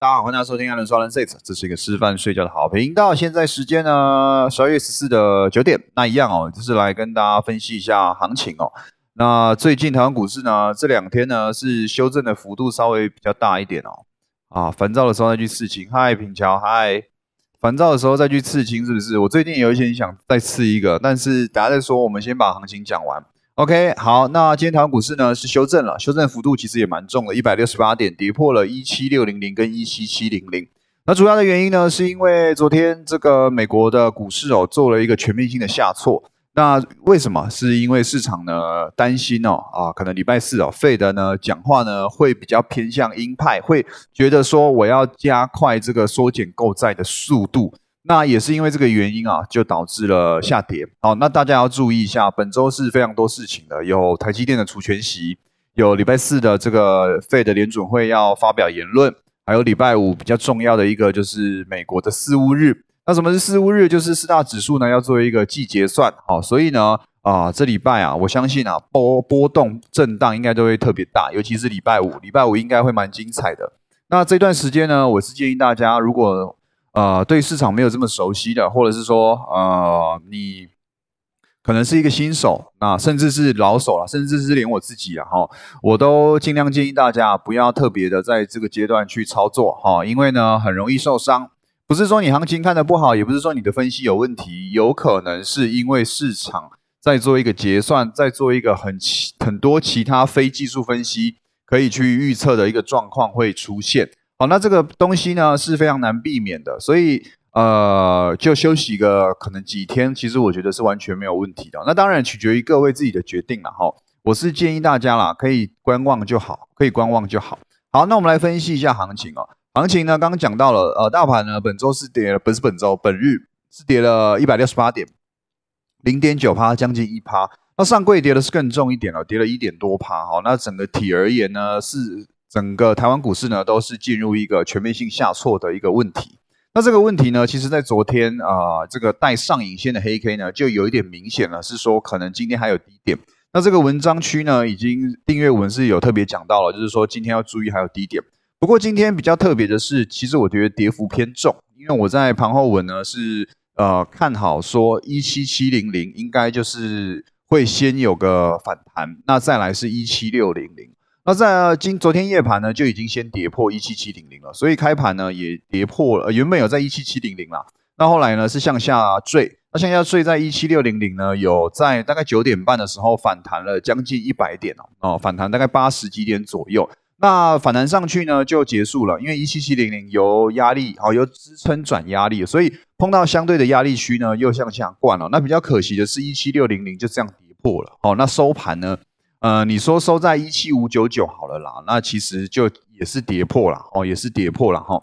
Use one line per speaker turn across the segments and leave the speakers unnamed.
大家好，欢迎收听《阿伦双人 Six》，这是一个吃饭睡觉的好频道。现在时间呢，十二月十四的九点，那一样哦，就是来跟大家分析一下行情哦。那最近台湾股市呢，这两天呢是修正的幅度稍微比较大一点哦。啊，烦躁的时候再去刺青，嗨，平桥，嗨，烦躁的时候再去刺青，是不是？我最近有一些想再刺一个，但是大家再说，我们先把行情讲完。OK，好，那今天台湾股市呢是修正了，修正幅度其实也蛮重的，一百六十八点，跌破了一七六零零跟一七七零零。那主要的原因呢，是因为昨天这个美国的股市哦做了一个全面性的下挫。那为什么？是因为市场呢担心哦啊，可能礼拜四哦费德呢讲话呢会比较偏向鹰派，会觉得说我要加快这个缩减购债的速度。那也是因为这个原因啊，就导致了下跌。好，那大家要注意一下，本周是非常多事情的，有台积电的除权息，有礼拜四的这个费的联准会要发表言论，还有礼拜五比较重要的一个就是美国的四五日。那什么是四五日？就是四大指数呢要做一个季结算。好，所以呢啊，这礼拜啊，我相信啊波波动震荡应该都会特别大，尤其是礼拜五，礼拜五应该会蛮精彩的。那这段时间呢，我是建议大家如果呃，对市场没有这么熟悉的，或者是说，呃，你可能是一个新手，那甚至是老手了，甚至是连我自己啊，哈，我都尽量建议大家不要特别的在这个阶段去操作，哈，因为呢，很容易受伤。不是说你行情看的不好，也不是说你的分析有问题，有可能是因为市场在做一个结算，在做一个很很多其他非技术分析可以去预测的一个状况会出现。好，那这个东西呢是非常难避免的，所以呃，就休息个可能几天，其实我觉得是完全没有问题的。那当然取决于各位自己的决定了哈。我是建议大家啦，可以观望就好，可以观望就好。好，那我们来分析一下行情哦。行情呢，刚刚讲到了，呃，大盘呢本周是跌了，不是本周，本日是跌了一百六十八点，零点九趴，将近一趴。那上柜跌的是更重一点了，跌了一点多趴。好，那整个体而言呢是。整个台湾股市呢，都是进入一个全面性下挫的一个问题。那这个问题呢，其实在昨天啊，这个带上影线的黑 K 呢，就有一点明显了，是说可能今天还有低点。那这个文章区呢，已经订阅文是有特别讲到了，就是说今天要注意还有低点。不过今天比较特别的是，其实我觉得跌幅偏重，因为我在盘后文呢是呃看好说一七七零零应该就是会先有个反弹，那再来是一七六零零。那在今昨天夜盘呢，就已经先跌破一七七零零了，所以开盘呢也跌破了，原本有在一七七零零啦，那后来呢是向下坠，那向下坠在一七六零零呢，有在大概九点半的时候反弹了将近一百点哦，哦反弹大概八十几点左右，那反弹上去呢就结束了，因为一七七零零由压力好由支撑转压力，所以碰到相对的压力区呢又向下灌了，那比较可惜的是一七六零零就这样跌破了，哦那收盘呢？呃，你说收在一七五九九好了啦，那其实就也是跌破了哦，也是跌破了哈。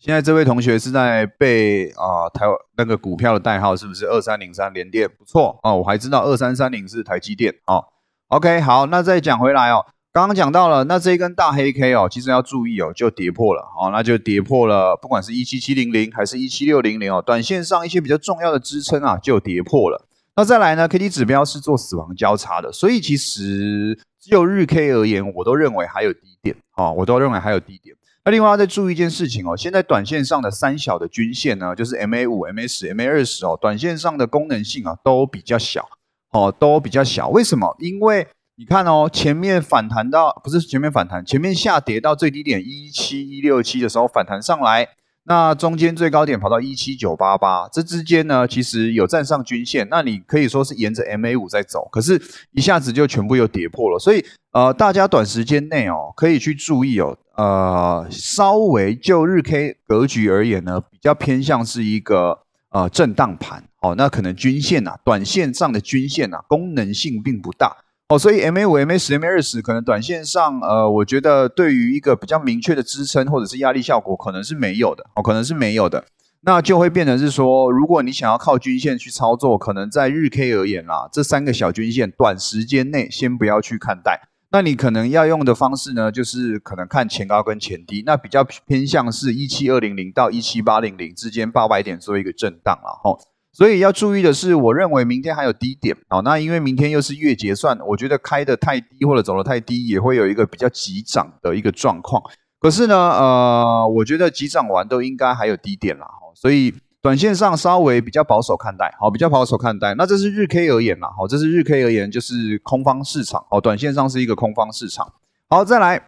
现在这位同学是在背啊台那个股票的代号是不是二三零三联电？不错哦，我还知道二三三零是台积电哦。OK，好，那再讲回来哦，刚刚讲到了，那这一根大黑 K 哦，其实要注意哦，就跌破了哦，那就跌破了，不管是一七七零零还是一七六零零哦，短线上一些比较重要的支撑啊，就跌破了。那再来呢？K D 指标是做死亡交叉的，所以其实就日 K 而言，我都认为还有低点哦，我都认为还有低点。那另外要再注意一件事情哦，现在短线上的三小的均线呢，就是 M A 五、M A 十、M A 二十哦，短线上的功能性啊都比较小哦，都比较小。为什么？因为你看哦，前面反弹到不是前面反弹，前面下跌到最低点一七一六七的时候反弹上来。那中间最高点跑到一七九八八，这之间呢，其实有站上均线，那你可以说是沿着 MA 五在走，可是一下子就全部又跌破了，所以呃，大家短时间内哦，可以去注意哦，呃，稍微就日 K 格局而言呢，比较偏向是一个呃震荡盘，哦，那可能均线呐，短线上的均线呐，功能性并不大。哦，所以 MA 五、MA 十、MA 二十可能短线上，呃，我觉得对于一个比较明确的支撑或者是压力效果，可能是没有的。哦，可能是没有的，那就会变成是说，如果你想要靠均线去操作，可能在日 K 而言啦，这三个小均线短时间内先不要去看待。那你可能要用的方式呢，就是可能看前高跟前低，那比较偏向是一七二零零到一七八零零之间八百点做一个震荡了，吼。所以要注意的是，我认为明天还有低点好，那因为明天又是月结算，我觉得开的太低或者走的太低，也会有一个比较急涨的一个状况。可是呢，呃，我觉得急涨完都应该还有低点啦，所以短线上稍微比较保守看待，好，比较保守看待。那这是日 K 而言啦，好，这是日 K 而言就是空方市场，好，短线上是一个空方市场。好，再来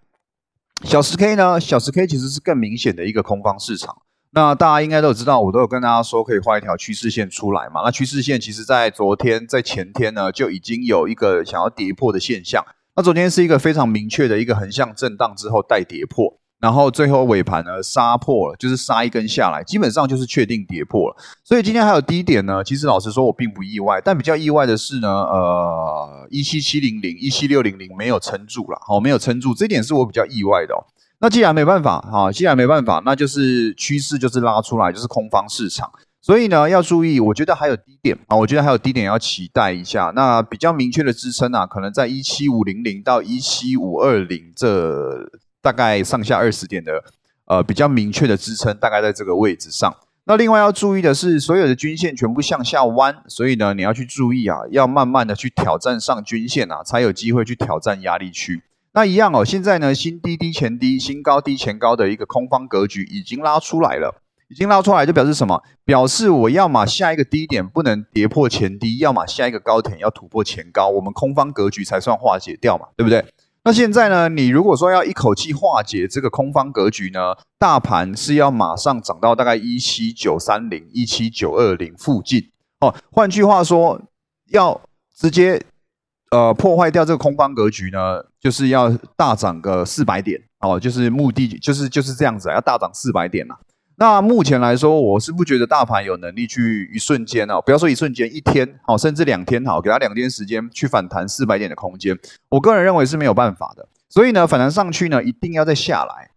小时 K 呢，小时 K 其实是更明显的一个空方市场。那大家应该都知道，我都有跟大家说可以画一条趋势线出来嘛。那趋势线其实在昨天、在前天呢就已经有一个想要跌破的现象。那昨天是一个非常明确的一个横向震荡之后带跌破，然后最后尾盘呢杀破了，就是杀一根下来，基本上就是确定跌破了。所以今天还有低点呢，其实老实说我并不意外，但比较意外的是呢，呃，一七七零零、一七六零零没有撑住了，好，没有撑住，这点是我比较意外的哦。那既然没办法，哈，既然没办法，那就是趋势就是拉出来，就是空方市场。所以呢，要注意，我觉得还有低点啊，我觉得还有低点要期待一下。那比较明确的支撑啊，可能在一七五零零到一七五二零这大概上下二十点的呃比较明确的支撑，大概在这个位置上。那另外要注意的是，所有的均线全部向下弯，所以呢，你要去注意啊，要慢慢的去挑战上均线啊，才有机会去挑战压力区。那一样哦，现在呢，新低低前低，新高低前高的一个空方格局已经拉出来了。已经拉出来就表示什么？表示我要么下一个低点不能跌破前低，要么下一个高点要突破前高，我们空方格局才算化解掉嘛，对不对？那现在呢，你如果说要一口气化解这个空方格局呢，大盘是要马上涨到大概一七九三零、一七九二零附近哦。换句话说，要直接呃破坏掉这个空方格局呢，就是要大涨个四百点哦，就是目的就是就是这样子，要大涨四百点呐。那目前来说，我是不觉得大盘有能力去一瞬间哦，不要说一瞬间，一天好，甚至两天好，给它两天时间去反弹四百点的空间，我个人认为是没有办法的。所以呢，反弹上去呢，一定要再下来。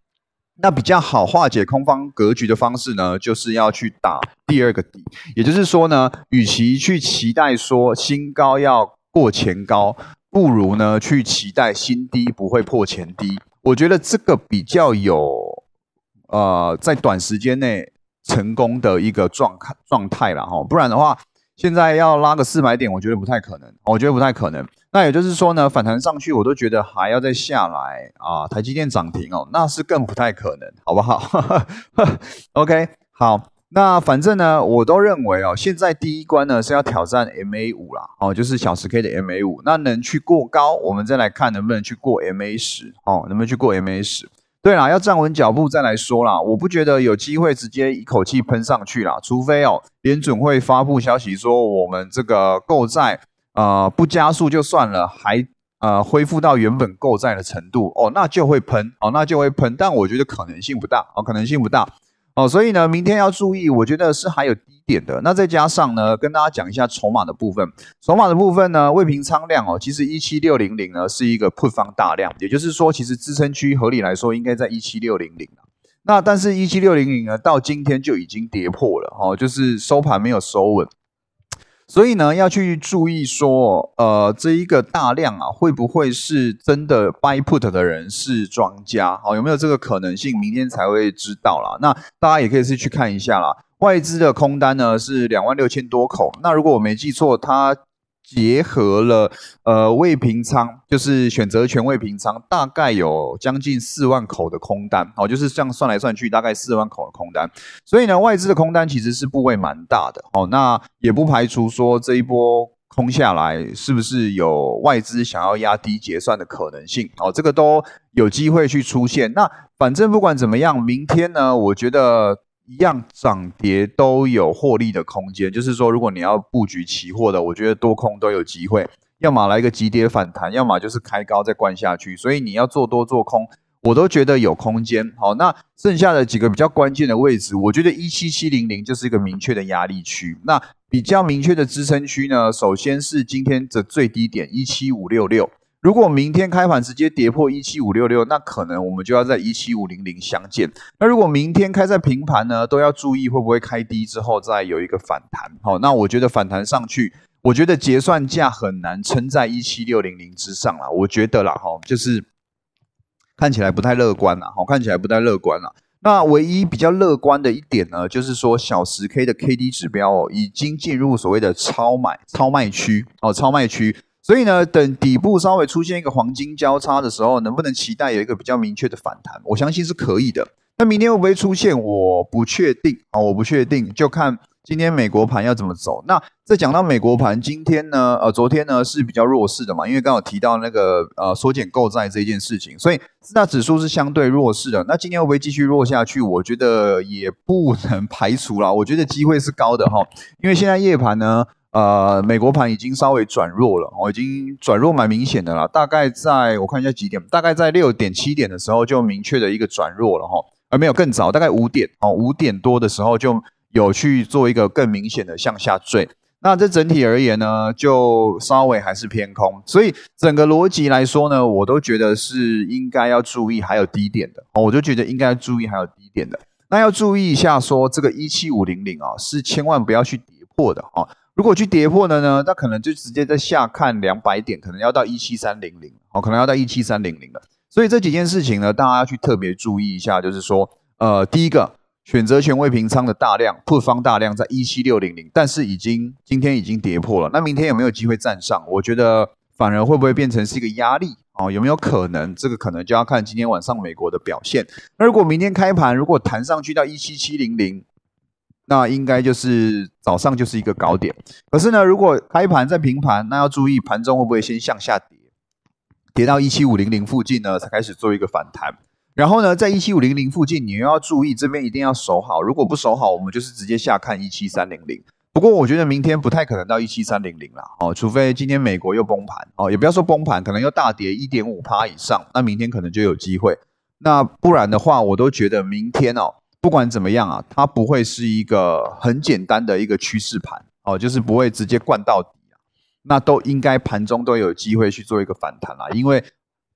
那比较好化解空方格局的方式呢，就是要去打第二个底。也就是说呢，与其去期待说新高要过前高，不如呢去期待新低不会破前低。我觉得这个比较有。呃，在短时间内成功的一个状态状态了哈，不然的话，现在要拉个四百点，我觉得不太可能，我觉得不太可能。那也就是说呢，反弹上去，我都觉得还要再下来啊，台积电涨停哦，那是更不太可能，好不好？OK，好，那反正呢，我都认为哦，现在第一关呢是要挑战 MA 五啦，哦，就是小时 K 的 MA 五，那能去过高，我们再来看能不能去过 MA 十，哦，能不能去过 MA 十？对啦，要站稳脚步再来说啦。我不觉得有机会直接一口气喷上去啦，除非哦，联准会发布消息说我们这个购债呃不加速就算了，还呃恢复到原本购债的程度哦，那就会喷哦，那就会喷。但我觉得可能性不大哦，可能性不大哦。所以呢，明天要注意，我觉得是还有低。点的那再加上呢，跟大家讲一下筹码的部分。筹码的部分呢，未平仓量哦，其实一七六零零呢是一个破方大量，也就是说，其实支撑区合理来说应该在一七六零零那但是，一七六零零呢，到今天就已经跌破了哦，就是收盘没有收稳。所以呢，要去注意说，呃，这一个大量啊，会不会是真的 buy put 的人是庄家？好，有没有这个可能性？明天才会知道啦。那大家也可以是去看一下啦。外资的空单呢是两万六千多口，那如果我没记错，它结合了呃未平仓，就是选择权未平仓，大概有将近四万口的空单，哦，就是这样算来算去，大概四万口的空单。所以呢，外资的空单其实是部位蛮大的，哦，那也不排除说这一波空下来，是不是有外资想要压低结算的可能性？哦，这个都有机会去出现。那反正不管怎么样，明天呢，我觉得。一样涨跌都有获利的空间，就是说，如果你要布局期货的，我觉得多空都有机会，要么来一个急跌反弹，要么就是开高再灌下去，所以你要做多做空，我都觉得有空间。好，那剩下的几个比较关键的位置，我觉得一七七零零就是一个明确的压力区，那比较明确的支撑区呢，首先是今天的最低点一七五六六。如果明天开盘直接跌破一七五六六，那可能我们就要在一七五零零相见。那如果明天开在平盘呢，都要注意会不会开低之后再有一个反弹。好，那我觉得反弹上去，我觉得结算价很难撑在一七六零零之上了。我觉得啦，哈，就是看起来不太乐观啦。好，看起来不太乐观了。那唯一比较乐观的一点呢，就是说小十 K 的 KD 指标哦，已经进入所谓的超买超卖区哦，超卖区。所以呢，等底部稍微出现一个黄金交叉的时候，能不能期待有一个比较明确的反弹？我相信是可以的。那明天会不会出现？我不确定啊，我不确定，就看今天美国盘要怎么走。那再讲到美国盘，今天呢，呃，昨天呢是比较弱势的嘛，因为刚好提到那个呃缩减购债这件事情，所以四大指数是相对弱势的。那今天会不会继续弱下去？我觉得也不能排除啦，我觉得机会是高的哈，因为现在夜盘呢。呃，美国盘已经稍微转弱了，我已经转弱蛮明显的了。大概在我看一下几点，大概在六点七点的时候就明确的一个转弱了哈，而没有更早，大概五点哦，五点多的时候就有去做一个更明显的向下坠。那这整体而言呢，就稍微还是偏空，所以整个逻辑来说呢，我都觉得是应该要注意还有低点的哦，我就觉得应该注意还有低点的。那要注意一下，说这个一七五零零啊，是千万不要去跌破的啊。如果去跌破了呢，那可能就直接在下看两百点，可能要到一七三零零，哦，可能要到一七三零零了。所以这几件事情呢，大家要去特别注意一下，就是说，呃，第一个选择权未平仓的大量破方大量在一七六零零，但是已经今天已经跌破了，那明天有没有机会站上？我觉得反而会不会变成是一个压力？哦，有没有可能？这个可能就要看今天晚上美国的表现。那如果明天开盘如果弹上去到一七七零零。那应该就是早上就是一个高点，可是呢，如果开盘在平盘，那要注意盘中会不会先向下跌，跌到一七五零零附近呢，才开始做一个反弹。然后呢，在一七五零零附近，你又要注意这边一定要守好，如果不守好，我们就是直接下看一七三零零。不过我觉得明天不太可能到一七三零零了哦，除非今天美国又崩盘哦，也不要说崩盘，可能又大跌一点五趴以上，那明天可能就有机会。那不然的话，我都觉得明天哦。不管怎么样啊，它不会是一个很简单的一个趋势盘哦，就是不会直接灌到底啊。那都应该盘中都有机会去做一个反弹啦，因为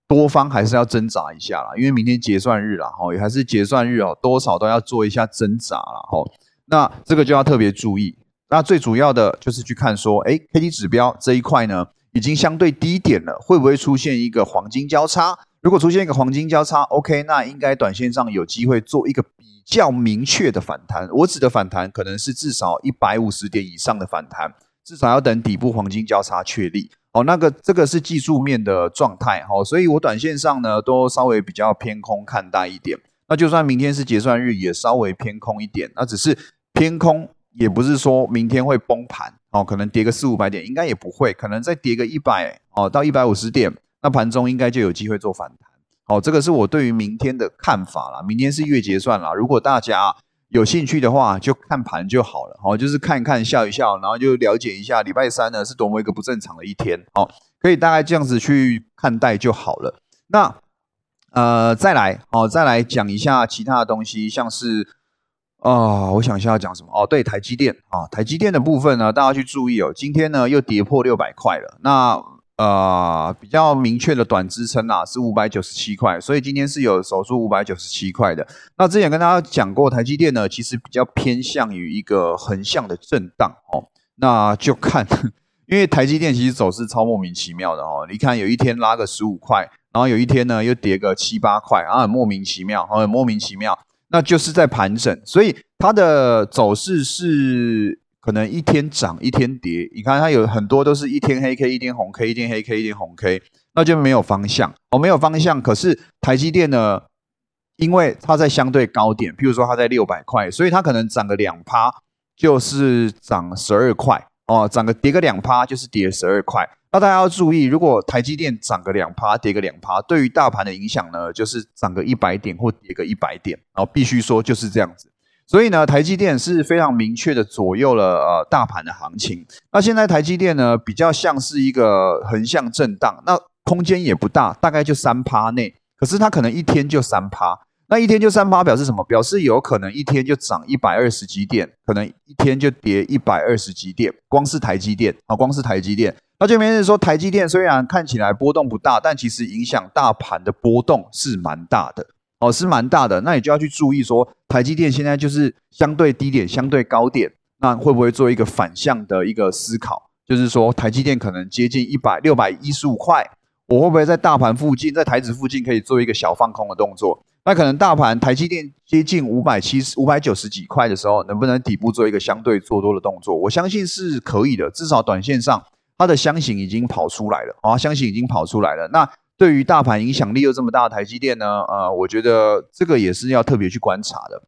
多方还是要挣扎一下啦，因为明天结算日啦，哦，也还是结算日哦，多少都要做一下挣扎啦，哦。那这个就要特别注意。那最主要的就是去看说，哎，K D 指标这一块呢，已经相对低点了，会不会出现一个黄金交叉？如果出现一个黄金交叉，OK，那应该短线上有机会做一个比。较明确的反弹，我指的反弹可能是至少一百五十点以上的反弹，至少要等底部黄金交叉确立。哦，那个这个是技术面的状态，哦，所以我短线上呢都稍微比较偏空看待一点。那就算明天是结算日，也稍微偏空一点。那只是偏空，也不是说明天会崩盘，哦，可能跌个四五百点，应该也不会，可能再跌个一百哦到一百五十点，那盘中应该就有机会做反弹。哦，这个是我对于明天的看法啦。明天是月结算啦，如果大家有兴趣的话，就看盘就好了。哦，就是看一看，笑一笑，然后就了解一下礼拜三呢是多么一个不正常的一天。哦，可以大概这样子去看待就好了。那呃，再来哦，再来讲一下其他的东西，像是啊，我想一下要讲什么哦。对，台积电啊，台积电的部分呢，大家去注意哦。今天呢又跌破六百块了。那呃，比较明确的短支撑啊，是五百九十七块，所以今天是有守住五百九十七块的。那之前跟大家讲过，台积电呢，其实比较偏向于一个横向的震荡哦。那就看，因为台积电其实走势超莫名其妙的哦。你看有一天拉个十五块，然后有一天呢又跌个七八块，啊，很莫名其妙，很莫名其妙，那就是在盘整，所以它的走势是。可能一天涨一天跌，你看它有很多都是一天黑 K 一天红 K 一天黑 K 一天红 K，那就没有方向哦，没有方向。可是台积电呢，因为它在相对高点，譬如说它在六百块，所以它可能涨个两趴就是涨十二块哦，涨个跌个两趴就是跌十二块。那大家要注意，如果台积电涨个两趴跌个两趴，对于大盘的影响呢，就是涨个一百点或跌个一百点，然后必须说就是这样子。所以呢，台积电是非常明确的左右了呃大盘的行情。那现在台积电呢，比较像是一个横向震荡，那空间也不大，大概就三趴内。可是它可能一天就三趴，那一天就三趴表示什么？表示有可能一天就涨一百二十几点，可能一天就跌一百二十几点。光是台积电啊，光是台积电，那就没人说台积电虽然看起来波动不大，但其实影响大盘的波动是蛮大的。哦，是蛮大的，那你就要去注意说，台积电现在就是相对低点、相对高点，那会不会做一个反向的一个思考？就是说，台积电可能接近一百六百一十五块，我会不会在大盘附近，在台指附近可以做一个小放空的动作？那可能大盘台积电接近五百七十五百九十几块的时候，能不能底部做一个相对做多的动作？我相信是可以的，至少短线上它的箱型已经跑出来了啊，箱型已经跑出来了。那对于大盘影响力又这么大的台积电呢？呃，我觉得这个也是要特别去观察的。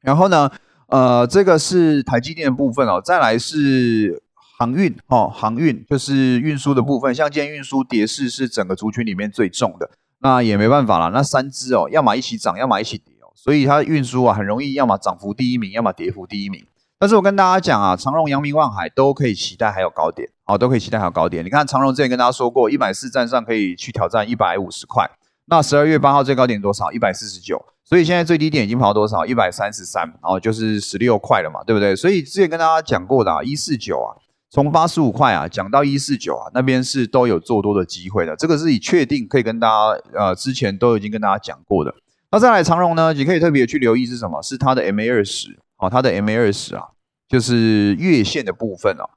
然后呢，呃，这个是台积电的部分哦，再来是航运哦，航运就是运输的部分，像今天运输跌势是整个族群里面最重的，那也没办法了，那三只哦，要么一起涨，要么一起跌哦，所以它运输啊很容易，要么涨幅第一名，要么跌幅第一名。但是我跟大家讲啊，长荣、阳明、望海都可以期待还有高点，哦，都可以期待好高点。你看长荣之前跟大家说过，一百四站上可以去挑战一百五十块。那十二月八号最高点多少？一百四十九。所以现在最低点已经跑到多少？一百三十三，然后，就是十六块了嘛，对不对？所以之前跟大家讲过的啊，一四九啊，从八十五块啊讲到一四九啊，那边是都有做多的机会的。这个是以确定可以跟大家呃之前都已经跟大家讲过的。那再来长荣呢，你可以特别去留意是什么？是它的 MA 二十。哦，它的 MA 二十啊，就是月线的部分哦。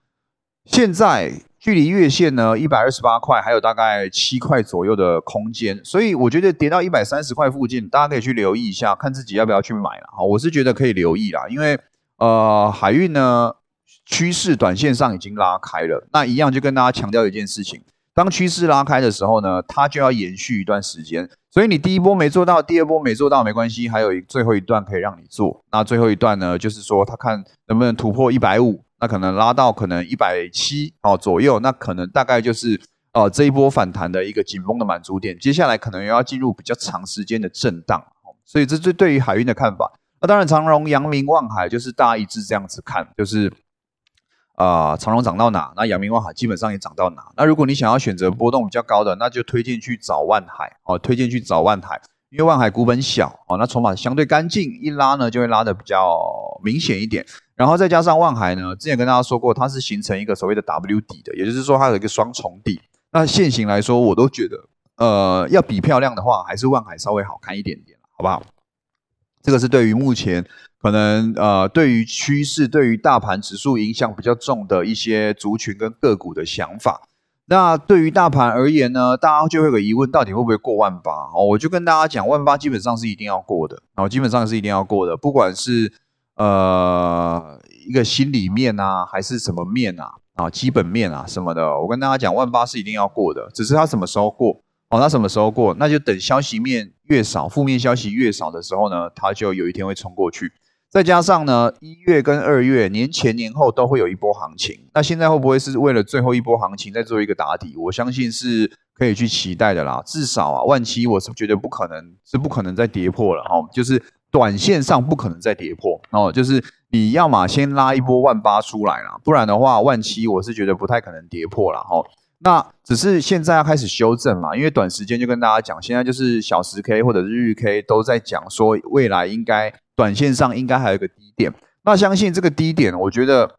现在距离月线呢一百二十八块，还有大概七块左右的空间，所以我觉得跌到一百三十块附近，大家可以去留意一下，看自己要不要去买了。好，我是觉得可以留意啦，因为呃，海运呢趋势短线上已经拉开了，那一样就跟大家强调一件事情。当趋势拉开的时候呢，它就要延续一段时间。所以你第一波没做到，第二波没做到没关系，还有最后一段可以让你做。那最后一段呢，就是说他看能不能突破一百五，那可能拉到可能一百七哦左右，那可能大概就是呃这一波反弹的一个紧绷的满足点。接下来可能又要进入比较长时间的震荡。所以这这对于海运的看法。那当然长荣、阳明、望海就是大家一致这样子看，就是。啊，长荣涨到哪，那阳明万海基本上也涨到哪。那如果你想要选择波动比较高的，那就推荐去找万海哦，推荐去找万海，因为万海股本小哦，那筹码相对干净，一拉呢就会拉的比较明显一点。然后再加上万海呢，之前跟大家说过，它是形成一个所谓的 W 底的，也就是说它有一个双重底。那现行来说，我都觉得，呃，要比漂亮的话，还是万海稍微好看一点点，好不好？这个是对于目前。可能呃，对于趋势、对于大盘指数影响比较重的一些族群跟个股的想法。那对于大盘而言呢，大家就会有个疑问，到底会不会过万八？哦，我就跟大家讲，万八基本上是一定要过的，然哦，基本上是一定要过的，不管是呃一个心里面啊，还是什么面啊，啊，基本面啊什么的，我跟大家讲，万八是一定要过的，只是它什么时候过？哦，它什么时候过？那就等消息面越少，负面消息越少的时候呢，它就有一天会冲过去。再加上呢，一月跟二月年前年后都会有一波行情，那现在会不会是为了最后一波行情再做一个打底？我相信是可以去期待的啦。至少啊，万七我是觉得不可能，是不可能再跌破了哦，就是短线上不可能再跌破哦，就是你要么先拉一波万八出来啦，不然的话万七我是觉得不太可能跌破了哈。那只是现在要开始修正嘛，因为短时间就跟大家讲，现在就是小时 K 或者日 K 都在讲说未来应该。短线上应该还有一个低点，那相信这个低点，我觉得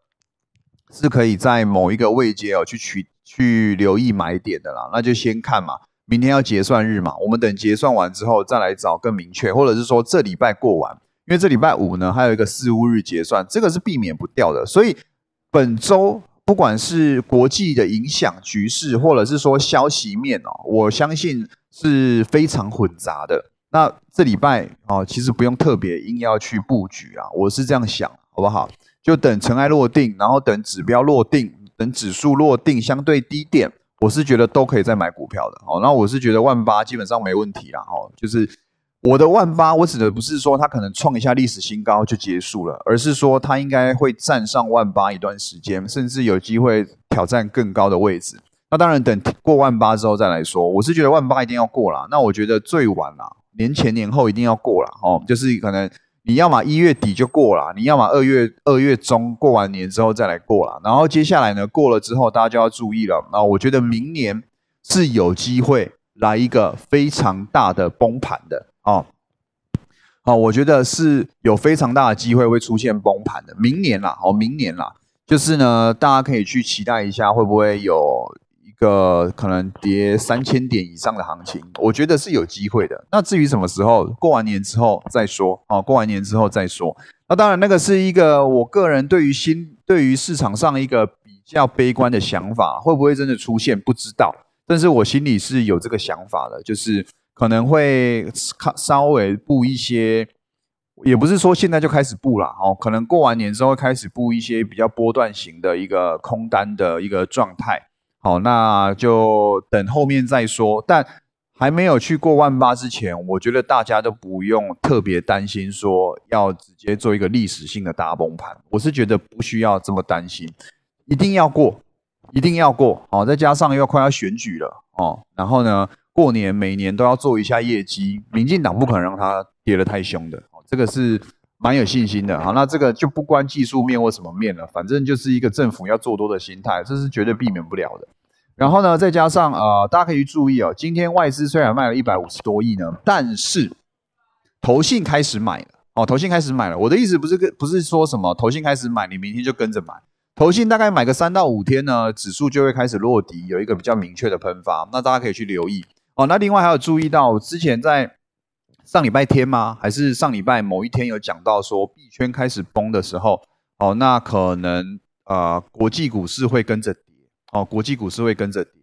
是可以在某一个位阶哦去取去留意买点的啦。那就先看嘛，明天要结算日嘛，我们等结算完之后再来找更明确，或者是说这礼拜过完，因为这礼拜五呢还有一个四五日结算，这个是避免不掉的。所以本周不管是国际的影响局势，或者是说消息面哦，我相信是非常混杂的。那这礼拜哦，其实不用特别硬要去布局啊，我是这样想，好不好？就等尘埃落定，然后等指标落定，等指数落定，相对低点，我是觉得都可以再买股票的。好，那我是觉得万八基本上没问题啦。哦，就是我的万八，我指的不是说它可能创一下历史新高就结束了，而是说它应该会站上万八一段时间，甚至有机会挑战更高的位置。那当然等过万八之后再来说，我是觉得万八一定要过了。那我觉得最晚啦。年前年后一定要过了哦，就是可能你要么一月底就过了，你要么二月二月中过完年之后再来过了，然后接下来呢过了之后，大家就要注意了。那我觉得明年是有机会来一个非常大的崩盘的哦，好，我觉得是有非常大的机会会出现崩盘的。明年啦，哦，明年啦，就是呢，大家可以去期待一下，会不会有。个可能跌三千点以上的行情，我觉得是有机会的。那至于什么时候过完年之后再说哦，过完年之后再说。那当然，那个是一个我个人对于新对于市场上一个比较悲观的想法，会不会真的出现不知道。但是我心里是有这个想法的，就是可能会稍微布一些，也不是说现在就开始布了哦，可能过完年之后开始布一些比较波段型的一个空单的一个状态。好，那就等后面再说。但还没有去过万八之前，我觉得大家都不用特别担心说要直接做一个历史性的大崩盘。我是觉得不需要这么担心，一定要过，一定要过。好，再加上又快要选举了哦，然后呢，过年每年都要做一下业绩，民进党不可能让它跌得太凶的。这个是蛮有信心的。好，那这个就不关技术面或什么面了，反正就是一个政府要做多的心态，这是绝对避免不了的。然后呢，再加上呃，大家可以注意哦，今天外资虽然卖了一百五十多亿呢，但是投信开始买了哦，投信开始买了。我的意思不是跟不是说什么投信开始买，你明天就跟着买。投信大概买个三到五天呢，指数就会开始落底，有一个比较明确的喷发。那大家可以去留意哦。那另外还有注意到，之前在上礼拜天吗？还是上礼拜某一天有讲到说币圈开始崩的时候，哦，那可能呃国际股市会跟着跌。哦，国际股市会跟着跌，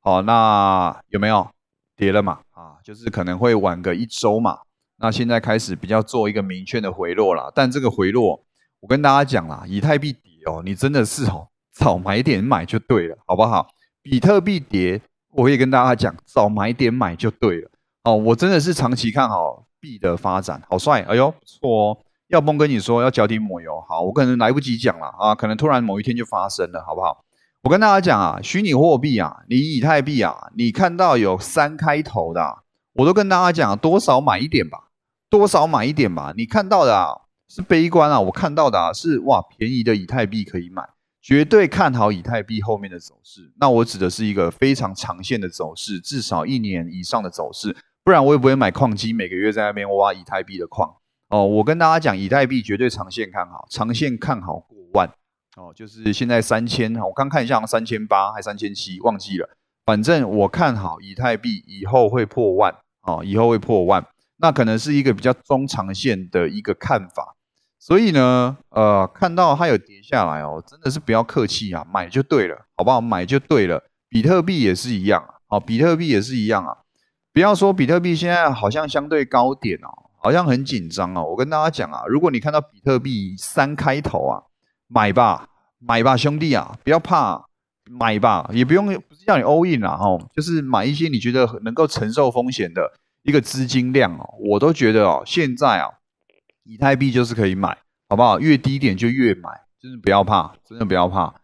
好，那有没有跌了嘛？啊，就是可能会晚个一周嘛。那现在开始比较做一个明确的回落了，但这个回落，我跟大家讲啦，以太币跌哦，你真的是哦，早买点买就对了，好不好？比特币跌，我也跟大家讲，早买点买就对了。哦，我真的是长期看好币的发展，好帅，哎呦，不错哦。要崩跟你说要脚底抹油，好，我可能来不及讲了啊，可能突然某一天就发生了，好不好？我跟大家讲啊，虚拟货币啊，你以太币啊，你看到有三开头的，我都跟大家讲，多少买一点吧，多少买一点吧。你看到的啊是悲观啊，我看到的啊是哇，便宜的以太币可以买，绝对看好以太币后面的走势。那我指的是一个非常长线的走势，至少一年以上的走势，不然我也不会买矿机，每个月在那边挖以太币的矿。哦，我跟大家讲，以太币绝对长线看好，长线看好过万。哦，就是现在三千，我刚看一下，三千八还三千七，忘记了。反正我看好以太币以后会破万，哦，以后会破万，那可能是一个比较中长线的一个看法。所以呢，呃，看到它有跌下来哦，真的是不要客气啊，买就对了，好不好？买就对了。比特币也是一样啊，哦，比特币也是一样啊。不要说比特币现在好像相对高点哦，好像很紧张哦。我跟大家讲啊，如果你看到比特币三开头啊。买吧，买吧，兄弟啊，不要怕，买吧，也不用不是叫你 all in 啊，哦，就是买一些你觉得能够承受风险的一个资金量哦，我都觉得哦，现在啊，以太币就是可以买，好不好？越低点就越买，真的不要怕，真的不要怕。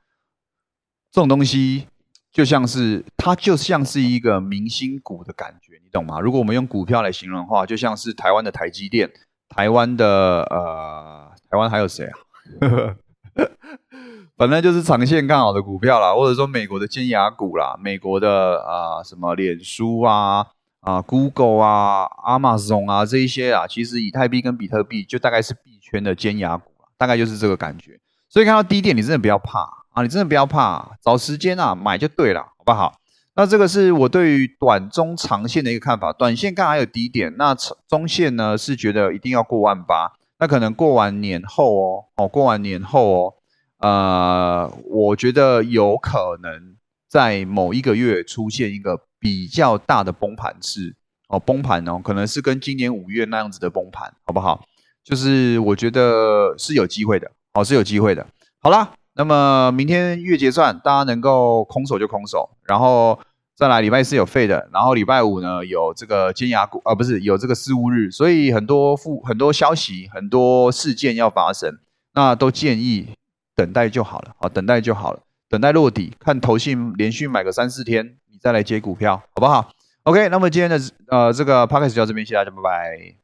这种东西就像是它就像是一个明星股的感觉，你懂吗？如果我们用股票来形容的话，就像是台湾的台积电，台湾的呃，台湾还有谁啊？反正就是长线看好的股票啦，或者说美国的尖牙股啦，美国的啊什么脸书啊啊 Google 啊 Amazon 啊这一些啊，其实以太币跟比特币就大概是币圈的尖牙股大概就是这个感觉。所以看到低点，你真的不要怕啊，你真的不要怕，找时间啊买就对了，好不好？那这个是我对于短中长线的一个看法。短线看还有低点，那中线呢是觉得一定要过万八。那可能过完年后哦，哦，过完年后哦，呃，我觉得有可能在某一个月出现一个比较大的崩盘式哦，崩盘哦，可能是跟今年五月那样子的崩盘，好不好？就是我觉得是有机会的，哦，是有机会的。好啦，那么明天月结算，大家能够空手就空手，然后。再来礼拜四有废的，然后礼拜五呢有这个尖牙股啊，不是有这个事务日，所以很多负很多消息、很多事件要发生，那都建议等待就好了，啊，等待就好了，等待落底，看投信连续买个三四天，你再来接股票，好不好？OK，那么今天的呃这个 p o c k e t 就到这边，谢谢大家，拜拜。